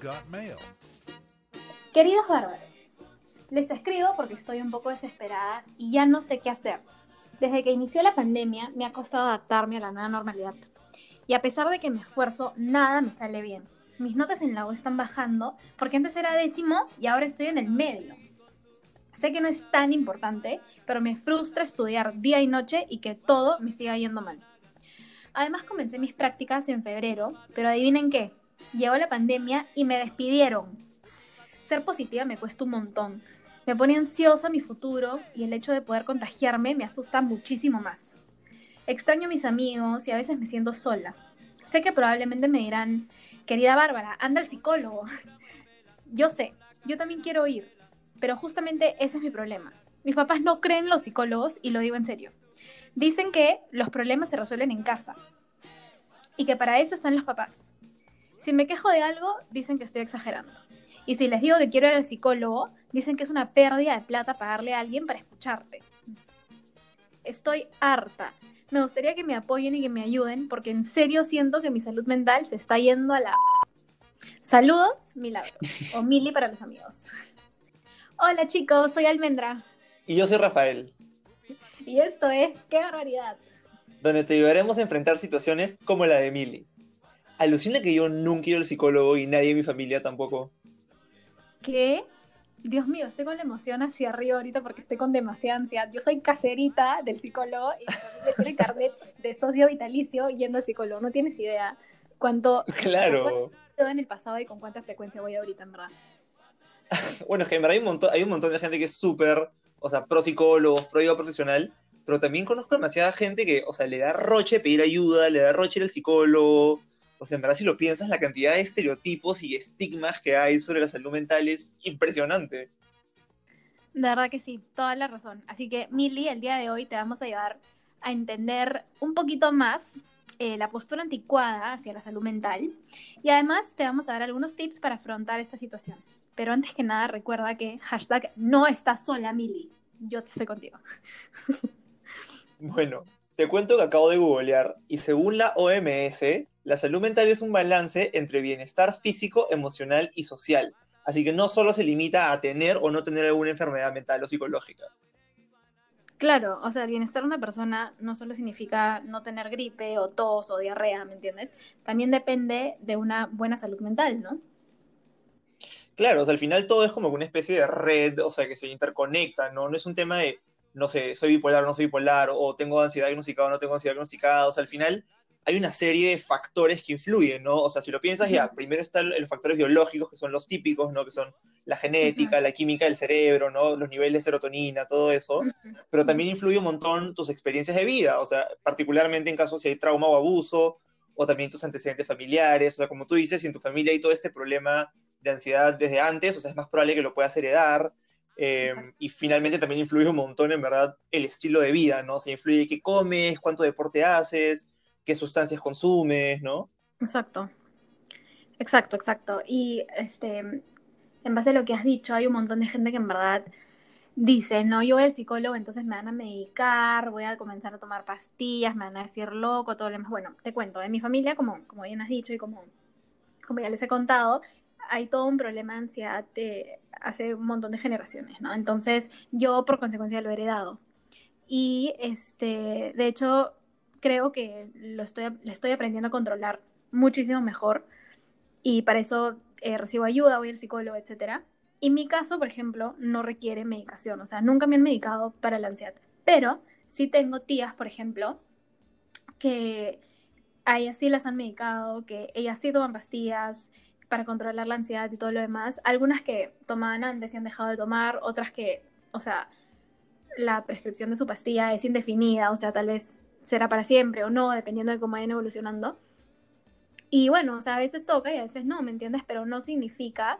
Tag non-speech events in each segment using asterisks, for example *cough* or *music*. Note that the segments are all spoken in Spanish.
got mail. Queridos bárbaros, les escribo porque estoy un poco desesperada y ya no sé qué hacer. Desde que inició la pandemia me ha costado adaptarme a la nueva normalidad. Y a pesar de que me esfuerzo, nada me sale bien. Mis notas en la U están bajando porque antes era décimo y ahora estoy en el medio. Sé que no es tan importante, pero me frustra estudiar día y noche y que todo me siga yendo mal. Además comencé mis prácticas en febrero, pero adivinen qué, llegó la pandemia y me despidieron. Ser positiva me cuesta un montón. Me pone ansiosa mi futuro y el hecho de poder contagiarme me asusta muchísimo más. Extraño a mis amigos y a veces me siento sola. Sé que probablemente me dirán, querida Bárbara, anda al psicólogo. *laughs* Yo sé, yo también quiero ir, pero justamente ese es mi problema. Mis papás no creen en los psicólogos y lo digo en serio. Dicen que los problemas se resuelven en casa y que para eso están los papás. Si me quejo de algo, dicen que estoy exagerando. Y si les digo que quiero ir al psicólogo, dicen que es una pérdida de plata pagarle a alguien para escucharte. Estoy harta. Me gustaría que me apoyen y que me ayuden porque en serio siento que mi salud mental se está yendo a la... Saludos, Milagros. *laughs* O Mili para los amigos. Hola chicos, soy Almendra. Y yo soy Rafael. Y esto es ¡Qué barbaridad! Donde te ayudaremos a enfrentar situaciones como la de Mili. Alucina que yo nunca he ido al psicólogo y nadie en mi familia tampoco. ¿Qué? Dios mío, estoy con la emoción hacia arriba ahorita porque estoy con demasiada ansiedad. Yo soy caserita del psicólogo y mi tiene carnet de socio vitalicio yendo al psicólogo. No tienes idea cuánto... *laughs* Claro. Cuánto en el pasado y con cuánta frecuencia voy ahorita, en verdad. *laughs* bueno, es que en verdad hay un montón, hay un montón de gente que es súper, o sea, pro psicólogos, pro ayuda profesional, pero también conozco demasiada gente que, o sea, le da roche pedir ayuda, le da roche ir al psicólogo. O sea, en verdad, si lo piensas, la cantidad de estereotipos y estigmas que hay sobre la salud mental es impresionante. De verdad que sí, toda la razón. Así que, Mili, el día de hoy te vamos a ayudar a entender un poquito más eh, la postura anticuada hacia la salud mental y además te vamos a dar algunos tips para afrontar esta situación. Pero antes que nada, recuerda que hashtag no estás sola, Mili. Yo te estoy contigo. *laughs* Bueno, te cuento que acabo de googlear y según la OMS, la salud mental es un balance entre bienestar físico, emocional y social. Así que no solo se limita a tener o no tener alguna enfermedad mental o psicológica. Claro, o sea, el bienestar de una persona no solo significa no tener gripe o tos o diarrea, ¿me entiendes? También depende de una buena salud mental, ¿no? Claro, o sea, al final todo es como una especie de red, o sea, que se interconecta, ¿no? No es un tema de, no sé, soy bipolar o no soy bipolar, o tengo ansiedad diagnosticada o no tengo ansiedad diagnosticada, o sea, al final hay una serie de factores que influyen, ¿no? O sea, si lo piensas ya, primero están los factores biológicos, que son los típicos, ¿no? Que son la genética, la química del cerebro, ¿no? Los niveles de serotonina, todo eso. Pero también influye un montón tus experiencias de vida, o sea, particularmente en casos si hay trauma o abuso, o también tus antecedentes familiares, o sea, como tú dices, si en tu familia hay todo este problema de ansiedad desde antes, o sea, es más probable que lo puedas heredar. Eh, y finalmente también influye un montón, en verdad, el estilo de vida, ¿no? O sea, influye qué comes, cuánto deporte haces, qué sustancias consumes, ¿no? Exacto. Exacto, exacto. Y este, en base a lo que has dicho, hay un montón de gente que en verdad dice, no, yo voy al psicólogo, entonces me van a medicar, voy a comenzar a tomar pastillas, me van a decir loco, todo lo demás. Bueno, te cuento, en mi familia, como, como bien has dicho y como, como ya les he contado, hay todo un problema de ansiedad hace un montón de generaciones, ¿no? Entonces, yo por consecuencia lo he heredado. Y este, de hecho, creo que lo estoy, le estoy aprendiendo a controlar muchísimo mejor y para eso eh, recibo ayuda, voy al psicólogo, etc. Y mi caso, por ejemplo, no requiere medicación, o sea, nunca me han medicado para la ansiedad, pero sí tengo tías, por ejemplo, que a ellas sí las han medicado, que ellas sí toman pastillas para controlar la ansiedad y todo lo demás. Algunas que tomaban antes y han dejado de tomar, otras que, o sea, la prescripción de su pastilla es indefinida, o sea, tal vez será para siempre o no, dependiendo de cómo vayan evolucionando. Y bueno, o sea, a veces toca y a veces no, ¿me entiendes? Pero no significa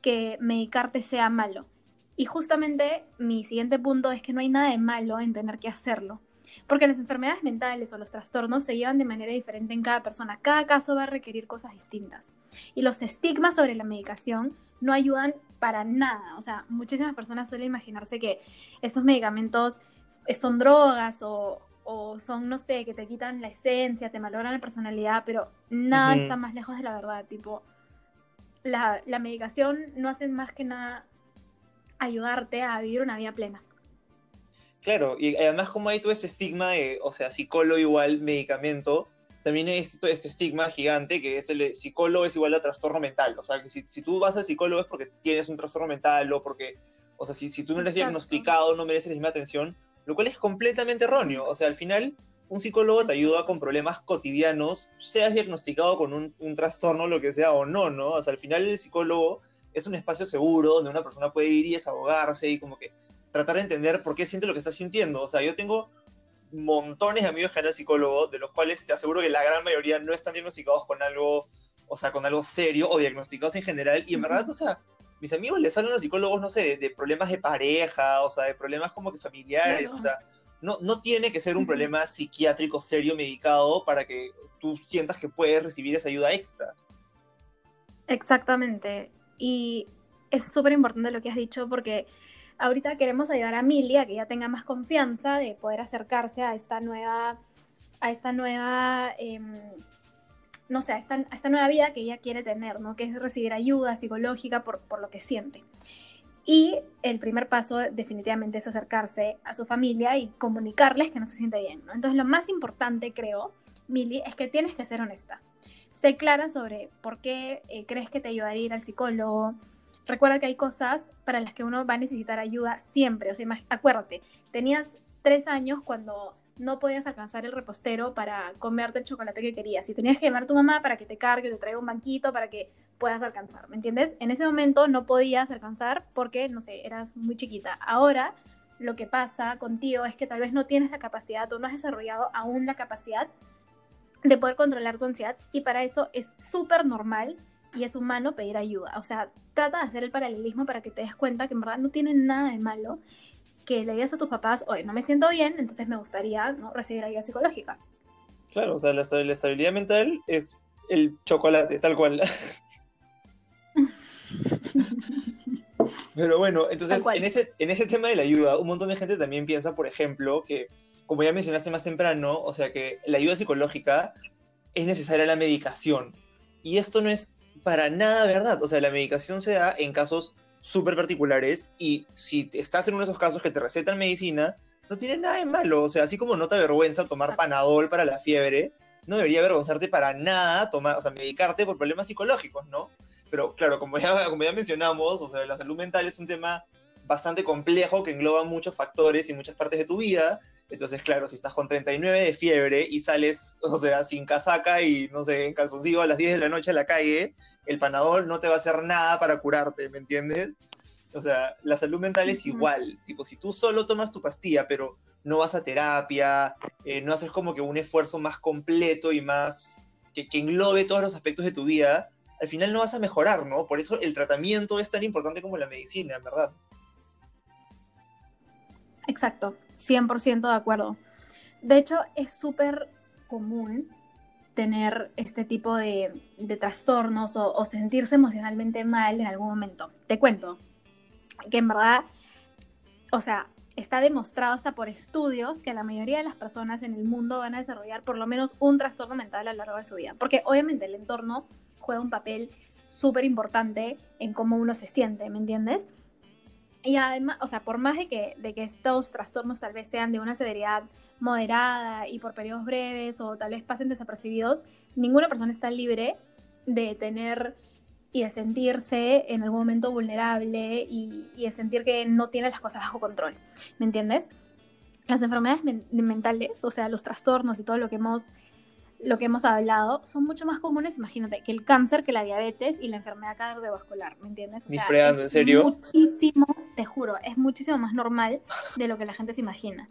que medicarte sea malo. Y justamente mi siguiente punto es que no hay nada de malo en tener que hacerlo. Porque las enfermedades mentales o los trastornos se llevan de manera diferente en cada persona. Cada caso va a requerir cosas distintas. Y los estigmas sobre la medicación no ayudan para nada. O sea, muchísimas personas suelen imaginarse que estos medicamentos son drogas o, o son, no sé, que te quitan la esencia, te malogran la personalidad, pero nada está más lejos de la verdad, tipo, la, la medicación no hace más que nada ayudarte a vivir una vida plena. Claro, y además como hay todo este estigma de, o sea, psicólogo igual medicamento, también hay este, este estigma gigante que es el psicólogo es igual a trastorno mental. O sea, que si, si, tú vas al psicólogo es porque tienes un trastorno mental o porque, o sea, si, si tú no eres Exacto. diagnosticado no mereces la misma atención, lo cual es completamente erróneo. O sea, al final un psicólogo te ayuda con problemas cotidianos, seas diagnosticado con un, un trastorno, lo que sea o no, ¿no? O sea, al final el psicólogo es un espacio seguro donde una persona puede ir y desahogarse y como que tratar de entender por qué siente lo que está sintiendo. O sea, yo tengo montones de amigos que han psicólogo, de los cuales te aseguro que la gran mayoría no están diagnosticados con algo, o sea, con algo serio o diagnosticados en general. Y en verdad, o sea, mis amigos les hablan a los psicólogos, no sé, de, de, problemas de pareja, o sea, de problemas como que familiares, claro. o sea, no, no tiene que ser un problema psiquiátrico serio medicado para que tú sientas que puedes recibir esa ayuda extra. Exactamente. Y es súper importante lo que has dicho porque ahorita queremos ayudar a Milly a que ya tenga más confianza de poder acercarse a esta nueva, a esta nueva, eh, no sé, a esta, a esta, nueva vida que ella quiere tener, ¿no? Que es recibir ayuda psicológica por, por lo que siente. Y el primer paso definitivamente es acercarse a su familia y comunicarles que no se siente bien, ¿no? Entonces lo más importante, creo, Milly, es que tienes que ser honesta. Sé clara sobre por qué eh, crees que te ayudaría ir al psicólogo, recuerda que hay cosas para las que uno va a necesitar ayuda siempre. O sea, acuérdate, tenías tres años cuando no podías alcanzar el repostero para comerte el chocolate que querías. Y tenías que llamar a tu mamá para que te cargue, te traiga un banquito para que puedas alcanzar, ¿me entiendes? En ese momento no podías alcanzar porque, no sé, eras muy chiquita. Ahora lo que pasa contigo es que tal vez no tienes la capacidad o no has desarrollado aún la capacidad de poder controlar tu ansiedad y para eso es súper normal y es humano pedir ayuda. O sea, trata de hacer el paralelismo para que te des cuenta que en verdad no tiene nada de malo que le digas a tus papás, oye, no me siento bien, entonces me gustaría ¿no? recibir ayuda psicológica. Claro, o sea, la, la estabilidad mental es el chocolate, tal cual. Pero bueno, entonces en ese, en ese tema de la ayuda, un montón de gente también piensa, por ejemplo, que, como ya mencionaste más temprano, o sea, que la ayuda psicológica es necesaria la medicación. Y esto no es para nada verdad. O sea, la medicación se da en casos súper particulares y si estás en uno de esos casos que te recetan medicina, no tiene nada de malo. O sea, así como no te avergüenza tomar panadol para la fiebre, no debería avergonzarte para nada tomar, o sea, medicarte por problemas psicológicos, ¿no? Pero claro, como ya, *laughs* como ya mencionamos, o sea, la salud mental es un tema bastante complejo que engloba muchos factores y muchas partes de tu vida. Entonces, claro, si estás con 39 de fiebre y sales, o sea, sin casaca y, no sé, en calzoncillo a las 10 de la noche a la calle, el panadol no te va a hacer nada para curarte, ¿me entiendes? O sea, la salud mental es igual. Tipo, si tú solo tomas tu pastilla, pero no vas a terapia, eh, no haces como que un esfuerzo más completo y más que, que, englobe todos los aspectos de tu vida, al final no vas a mejorar, ¿no? Por eso el tratamiento es tan importante como la medicina, en verdad. Exacto, 100% de acuerdo. De hecho, es súper común tener este tipo de, de trastornos o, o, sentirse emocionalmente mal en algún momento. Te cuento que en verdad, o sea, está demostrado hasta por estudios que la mayoría de las personas en el mundo van a desarrollar por lo menos un trastorno mental a lo largo de su vida. Porque obviamente el entorno juega un papel súper importante en cómo uno se siente, ¿me entiendes? Y además, o sea, por más de que, de que estos trastornos tal vez sean de una severidad moderada y por periodos breves o tal vez pasen desapercibidos, ninguna persona está libre de tener y de sentirse en algún momento vulnerable y, y de sentir que no tiene las cosas bajo control. ¿Me entiendes? Las enfermedades men mentales, o sea, los trastornos y todo lo que hemos lo que hemos hablado, son mucho más comunes, imagínate, que el cáncer, que la diabetes y la enfermedad cardiovascular, ¿me entiendes? O sea, fregando, ¿en serio? Muchísimo, te juro, es muchísimo más normal de lo que la gente se imagina.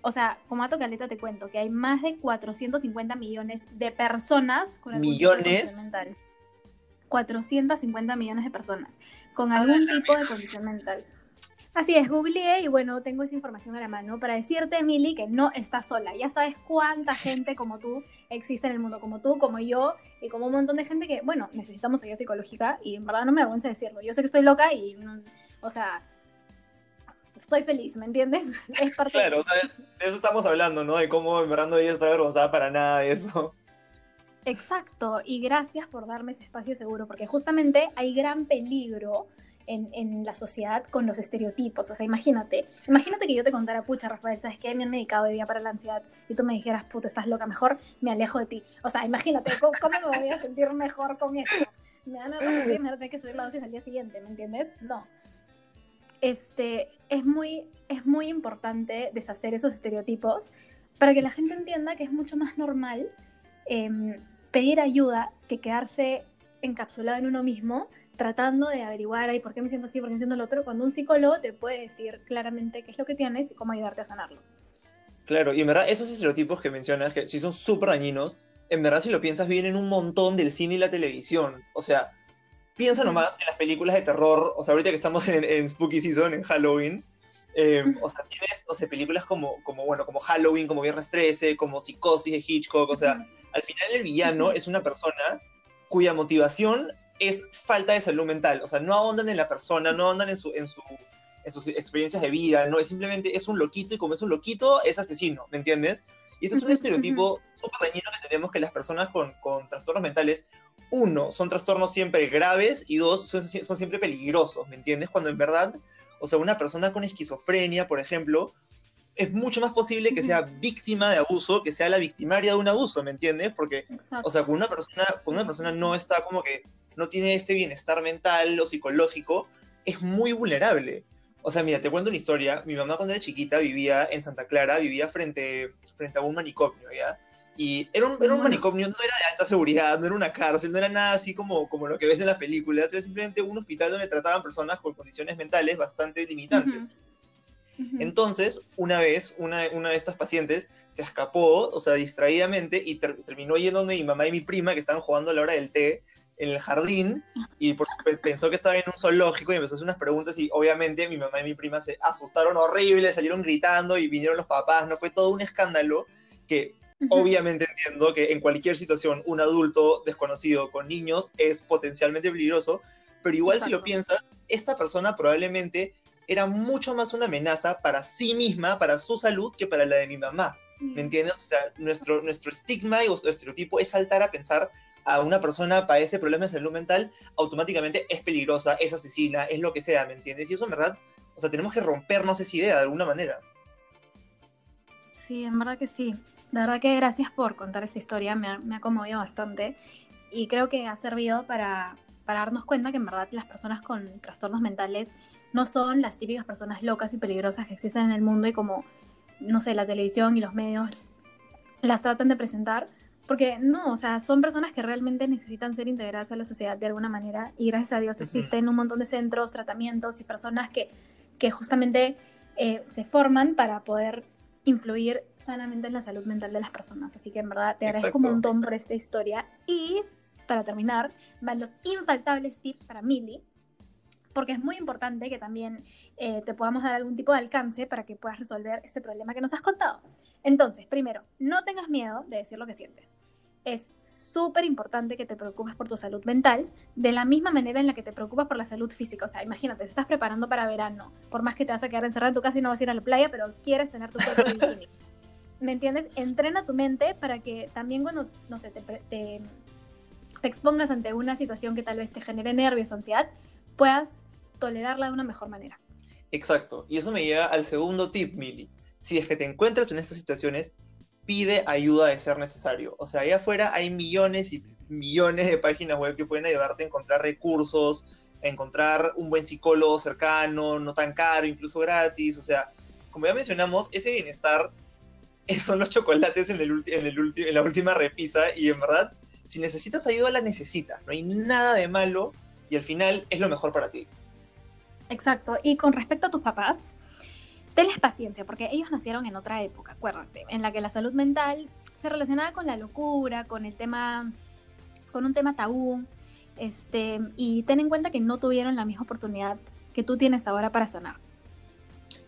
O sea, como dato caleta te cuento que hay más de 450 millones de personas con algún ¿Millones? tipo de condición mental. 450 millones de personas con algún tipo de condición mental. Así es, googleé y bueno, tengo esa información a la mano para decirte, Emily, que no estás sola. Ya sabes cuánta gente como tú existe en el mundo, como tú, como yo, y como un montón de gente que, bueno, necesitamos ayuda psicológica y en verdad no me avergüenza decirlo. Yo sé que estoy loca y, o sea, estoy feliz, ¿me entiendes? *laughs* Es parte claro, de... o sea, de eso estamos hablando, ¿no? De cómo en verdad no debería estar avergonzada para nada de eso. Exacto, y gracias por darme ese espacio seguro, porque justamente hay gran peligro en, la sociedad con los estereotipos. O sea, imagínate, imagínate que yo te contara, pucha, Rafael, ¿sabes qué? Me han medicado hoy día para la ansiedad y tú me dijeras, puta, estás loca, mejor me alejo de ti. O sea, imagínate, ¿cómo, me voy a sentir mejor con esto? Me van a me van a tener que subir la dosis al día siguiente, ¿me entiendes? No. Este, es muy, es muy importante deshacer esos estereotipos para que la gente entienda que es mucho más normal em, pedir ayuda que quedarse encapsulado en uno mismo tratando de averiguar, ¿y por qué me siento así? ¿Por qué me siento lo otro? Cuando un psicólogo te puede decir claramente qué es lo que tienes y cómo ayudarte a sanarlo. Claro, y en verdad esos estereotipos que mencionas, que sí son súper dañinos, en verdad si lo piensas vienen un montón del cine y la televisión. O sea, piensa nomás en las películas de terror, o sea, ahorita que estamos en, Spooky Season, en Halloween, eh, o sea, tienes, o sea, películas como, como, bueno, como Halloween, como Viernes 13, como Psicosis de Hitchcock, o sea, al final el villano es una persona cuya motivación es falta de salud mental. O sea, no ahondan en la persona, no ahondan en, su, en, su, en sus experiencias de vida, no es simplemente es un loquito y como es un loquito es asesino, ¿me entiendes? Y ese es un estereotipo súper dañino que tenemos que las personas con, con, trastornos mentales, uno, son trastornos siempre graves y dos, son, son siempre peligrosos, ¿me entiendes? Cuando en verdad, o sea, una persona con esquizofrenia, por ejemplo, es mucho más posible que sea víctima de abuso que sea la victimaria de un abuso, ¿me entiendes? Porque, o sea, cuando una persona, cuando una persona no está como que no tiene este bienestar mental o psicológico, es muy vulnerable. O sea, mira, te cuento una historia. Mi mamá cuando era chiquita vivía en Santa Clara, vivía frente, frente a un manicomio, ¿ya? Y era un, era un manicomio, no era de alta seguridad, no era una cárcel, no era nada así como, como lo que ves en las películas, era simplemente un hospital donde trataban personas con condiciones mentales bastante limitantes. Entonces, una vez, una, una, de estas pacientes se escapó, o sea, distraídamente, y terminó yendo donde mi mamá y mi prima, que estaban jugando a la hora del té, en el jardín y por, pensó que estaba en un zoológico y empezó a hacer unas preguntas y obviamente mi mamá y mi prima se asustaron horrible, salieron gritando y vinieron los papás, no fue todo un escándalo que obviamente entiendo que en cualquier situación un adulto desconocido con niños es potencialmente peligroso, pero igual si lo piensas, esta persona probablemente era mucho más una amenaza para sí misma, para su salud, que para la de mi mamá. ¿Me entiendes? O sea, nuestro, nuestro estigma y nuestro estereotipo es saltar a pensar a una persona padece problemas de salud mental, automáticamente es peligrosa, es asesina, es lo que sea, ¿me entiendes? Y eso en verdad, o sea, tenemos que rompernos esa idea de alguna manera. Sí, en verdad que sí. De verdad que gracias por contar esta historia, me ha, conmovido bastante y creo que ha servido para, para darnos cuenta que en verdad las personas con trastornos mentales no son las típicas personas locas y peligrosas que existen en el mundo y como, no sé, la televisión y los medios las tratan de presentar, porque no, o sea, son personas que realmente necesitan ser integradas a la sociedad de alguna manera y gracias a Dios existen un montón de centros, tratamientos y personas que, que justamente eh, se forman para poder influir sanamente en la salud mental de las personas. Así que en verdad te agradezco un montón por esta historia. Y para terminar, van los infaltables tips para Milly, porque es muy importante que también eh, te podamos dar algún tipo de alcance para que puedas resolver este problema que nos has contado. Entonces, primero, no tengas miedo de decir lo que sientes es súper importante que te preocupes por tu salud mental de la misma manera en la que te preocupas por la salud física. O sea, imagínate, te estás preparando para verano, por más que te vas a quedar encerrado en tu casa y no vas a ir a la playa, pero quieres tener tu cuerpo *laughs* de bikini. ¿Me entiendes? Entrena tu mente para que también cuando, no sé, te, expongas ante una situación que tal vez te genere nervios o ansiedad, puedas tolerarla de una mejor manera. Exacto. Y eso me lleva al segundo tip, Mili. Si es que te encuentras en estas situaciones, pide ayuda de ser necesario. O sea, allá afuera hay millones y millones de páginas web que pueden ayudarte a encontrar recursos, a encontrar un buen psicólogo cercano, no tan caro, incluso gratis. O sea, como ya mencionamos, ese bienestar *laughs* son los chocolates en, el en, el en la última repisa y en verdad, si necesitas ayuda, la necesitas. No hay nada de malo y al final es lo mejor para ti. Exacto. Y con respecto a tus papás, tenles paciencia, porque ellos nacieron en otra época, acuérdate, en la que la salud mental se relacionaba con la locura, con el tema, con un tema tabú, este, y ten en cuenta que no tuvieron la misma oportunidad que tú tienes ahora para sanar.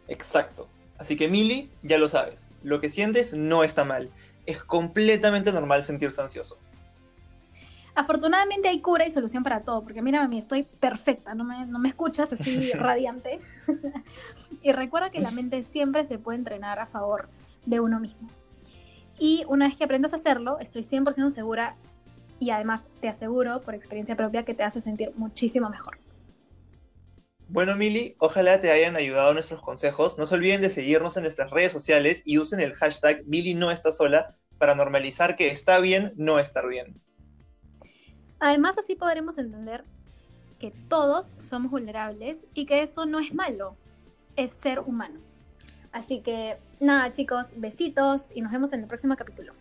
Exacto. Así que Mili, ya lo sabes, lo que sientes no está mal. Es completamente normal sentirse ansioso. Afortunadamente hay cura y solución para todo, porque mira, mí estoy perfecta, no me, no me escuchas así *laughs* radiante. *laughs* y recuerda que la mente siempre se puede entrenar a favor de uno mismo. Y una vez que aprendas a hacerlo, estoy 100% segura y además te aseguro por experiencia propia que te hace sentir muchísimo mejor. Bueno, Mili, ojalá te hayan ayudado nuestros consejos. No se olviden de seguirnos en nuestras redes sociales y usen el hashtag Mili para normalizar que está bien no estar bien. Además, así podremos entender que todos somos vulnerables y que eso no es malo, es ser humano. Así que nada chicos, besitos y nos vemos en el próximo capítulo.